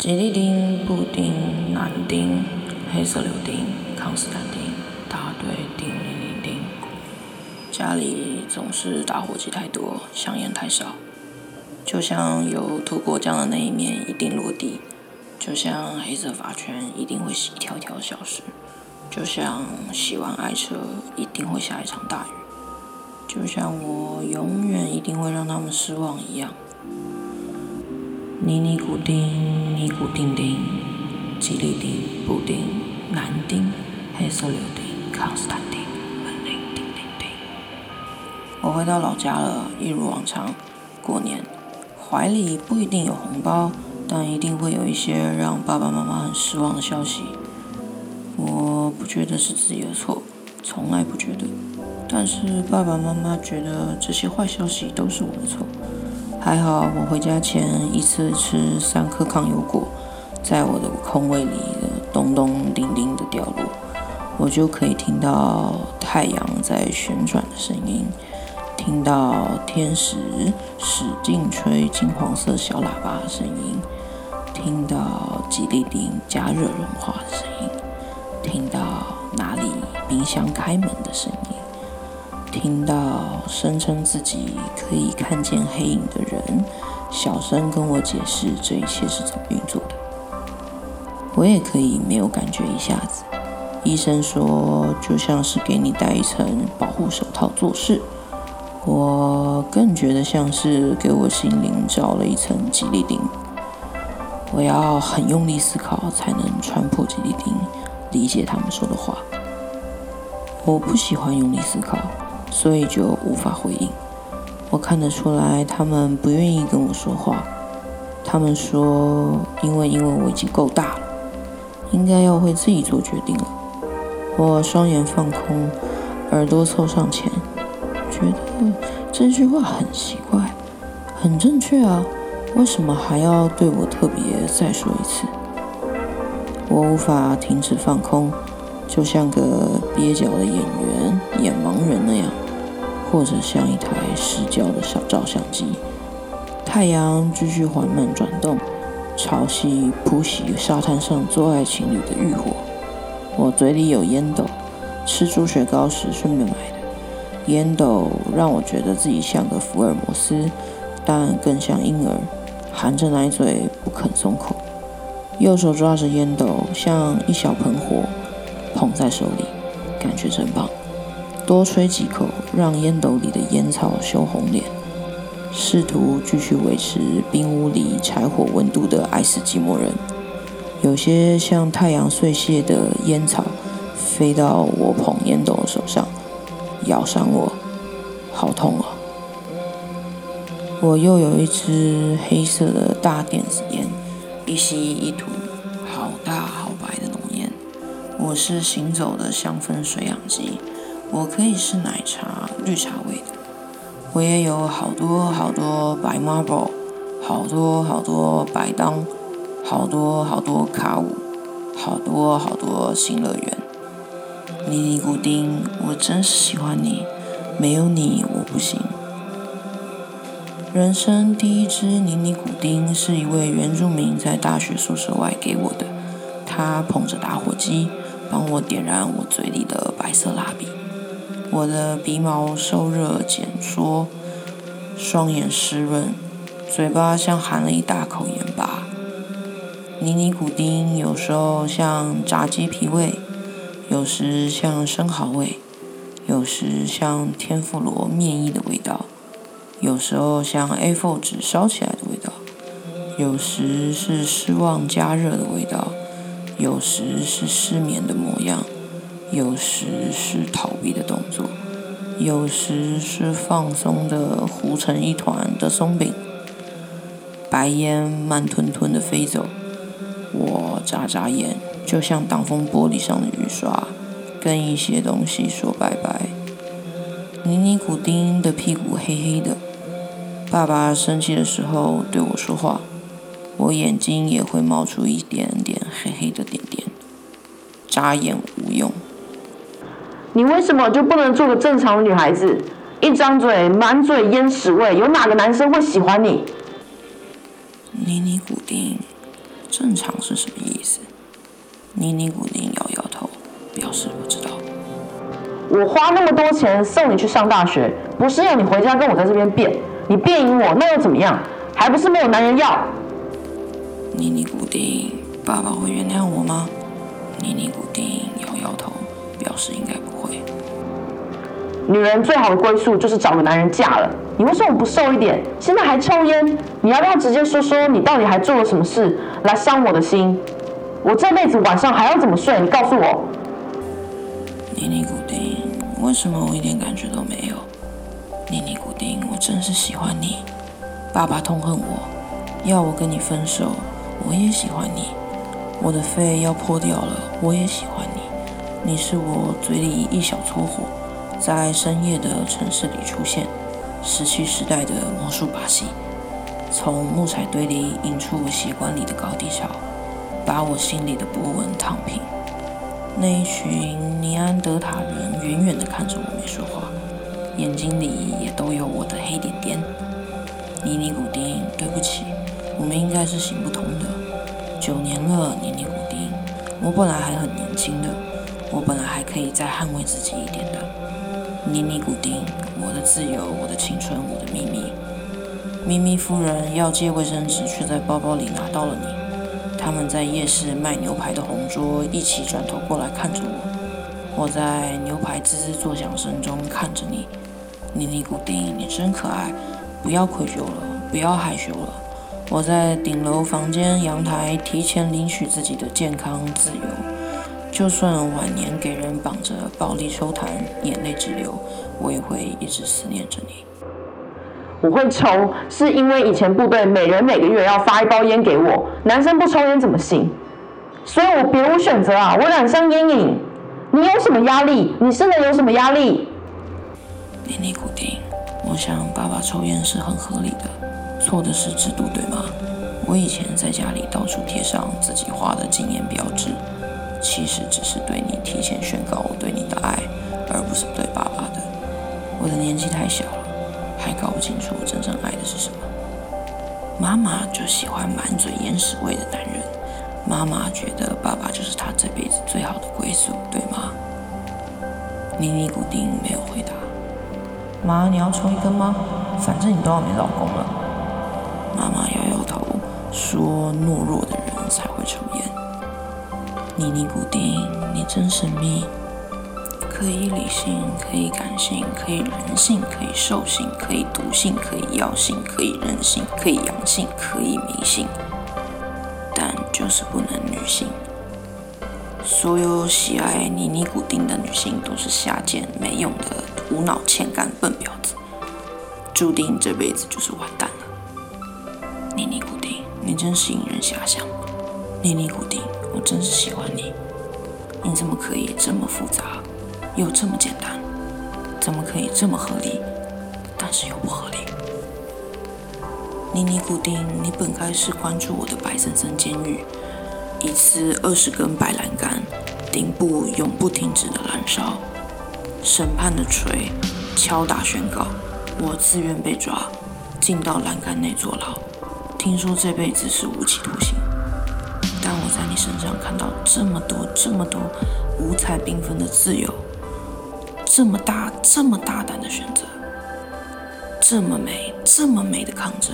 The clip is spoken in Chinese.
吉利丁、布丁、男丁、黑色柳丁、康斯坦丁，答对，叮铃铃铃。家里总是打火机太多，香烟太少，就像有涂果酱的那一面一定落地，就像黑色发圈一定会一条条消失，就像洗完爱车一定会下一场大雨，就像我永远一定会让他们失望一样。尼尼古丁，尼古丁丁，吉利丁，布丁，男丁，黑色柳丁，康斯坦丁，门铃叮叮叮。我回到老家了，一如往常，过年，怀里不一定有红包，但一定会有一些让爸爸妈妈很失望的消息。我不觉得是自己的错，从来不觉得，但是爸爸妈妈觉得这些坏消息都是我的错。还好，我回家前一次吃三颗抗油果，在我的空位里的咚咚叮叮的掉落，我就可以听到太阳在旋转的声音，听到天使使劲吹金黄色小喇叭的声音，听到吉利丁加热融化的声音，听到哪里冰箱开门的声音。听到声称自己可以看见黑影的人小声跟我解释这一切是怎么运作的，我也可以没有感觉一下子。医生说就像是给你戴一层保护手套做事，我更觉得像是给我心灵罩了一层吉利丁。我要很用力思考才能穿破吉利丁，理解他们说的话。我不喜欢用力思考。所以就无法回应。我看得出来，他们不愿意跟我说话。他们说，因为因为我已经够大了，应该要会自己做决定了。我双眼放空，耳朵凑上前，觉得这句话很奇怪，很正确啊，为什么还要对我特别再说一次？我无法停止放空。就像个蹩脚的演员演盲人那样，或者像一台失焦的小照相机。太阳继续缓慢转动，潮汐扑袭沙滩上做爱情侣的欲火。我嘴里有烟斗，吃猪血糕时顺便买的。烟斗让我觉得自己像个福尔摩斯，但更像婴儿，含着奶嘴不肯松口。右手抓着烟斗，像一小盆火。捧在手里，感觉真棒。多吹几口，让烟斗里的烟草羞红脸。试图继续维持冰屋里柴火温度的爱斯基摩人。有些像太阳碎屑的烟草飞到我捧烟斗的手上，咬伤我，好痛啊！我又有一支黑色的大电子烟，一吸一吐，好大好白的浓烟。我是行走的香氛水养机，我可以是奶茶、绿茶味的。我也有好多好多白 marble，好多好多白当，好多好多卡舞，好多好多新乐园。尼尼古丁，我真是喜欢你，没有你我不行。人生第一支尼尼古丁是一位原住民在大学宿舍外给我的，他捧着打火机。帮我点燃我嘴里的白色蜡笔，我的鼻毛受热减缩，双眼湿润，嘴巴像含了一大口盐巴。尼尼古丁有时候像炸鸡皮味，有时像生蚝味，有时像天妇罗面衣的味道，有时候像 A4 纸烧起来的味道，有时是失望加热的味道。有时是失眠的模样，有时是逃避的动作，有时是放松的糊成一团的松饼。白烟慢吞吞的飞走，我眨眨眼，就像挡风玻璃上的雨刷，跟一些东西说拜拜。尼尼古丁的屁股黑黑的，爸爸生气的时候对我说话。我眼睛也会冒出一点点黑黑的点点，眨眼无用。你为什么就不能做个正常的女孩子？一张嘴满嘴烟屎味，有哪个男生会喜欢你？尼尼古丁，正常是什么意思？尼尼古丁摇摇头，表示不知道。我花那么多钱送你去上大学，不是要你回家跟我在这边变。你变赢我，那又怎么样？还不是没有男人要。尼尼古丁，爸爸会原谅我吗？尼尼古丁表示应该不会。女人最好的归宿就是找个男人嫁了。你为什么不瘦一点？现在还抽烟？你要不要直接说说你到底还做了什么事来伤我的心？我这辈子晚上还要怎么睡？你告诉我。尼尼古丁，为什么我一点感觉都没有？尼尼古丁，我真是喜欢你。爸爸痛恨我，要我跟你分手。我也喜欢你。我的肺要破掉了，我也喜欢你。是我嘴里一小撮火，在深夜的城市里出现。石器时代的魔术把戏，从木材堆里引出血管里的高低潮，把我心里的波纹烫平。那一群尼安德塔人远远地看着我，没说话，眼睛里也都有我的黑点点。尼尼古丁，对不起，我们应该是行不通的。九年了，尼尼古丁，我本来还很年轻的，我本来还可以再捍卫自己一点的。尼尼古丁，我的自由，我的青春，我的秘密。咪咪夫人要借卫生纸，却在包包里拿到了你。他们在夜市卖牛排的红桌一起转头过来看着我。我在牛排滋滋作响声中看着你。尼尼古丁，你真可爱。不要愧疚了，不要害羞了。我在顶楼房间阳台提前领取自己的健康自由。就算晚年给人绑着暴力抽痰、眼泪直流，我也会一直思念着你。我会抽，是因为以前部队每人每个月要发一包烟给我，男生不抽烟怎么行？所以我别无选择啊！我染上烟瘾。你有什么压力？你生的有什么压力？尼尼古丁，我想爸爸抽烟是很合理的，错的是制度，对吗？我以前在家里到处贴上自己画的禁烟标志。其实只是对你提前宣告我对你的爱，而不是对爸爸的。我的年纪太小了，还搞不清楚我真正爱的是什么。妈妈就喜欢满嘴烟屎味的男人，妈妈觉得爸爸就是她这辈子最好的归宿，对吗？尼尼古丁没有回答。妈，你要抽一根吗？反正你都要没老公了。妈妈摇摇头，说：懦弱的。尼尼古丁，你真神秘，可以理性，可以感性，可以人性，可以兽性，可以毒性，可以药性，可以任性，可以阳性，可以迷信，但就是不能女性。所有喜爱尼尼古丁的女性都是下贱、没用的、无脑、欠干、笨婊子，注定这辈子就是完蛋了。尼尼古丁，你真是引人遐想。尼尼古丁。我真是喜欢你，你怎么可以这么复杂，又这么简单？怎么可以这么合理，但是又不合理？尼尼古丁，你本该是关注我的白森森监狱，一次二十根白栏杆，顶部永不停止的燃烧，审判的锤敲打宣告，我自愿被抓，进到栏杆内坐牢，听说这辈子是无期徒刑。让我在你身上看到这么多、这么多五彩缤纷的自由，这么大、这么大胆的选择，这么美、这么美的抗争。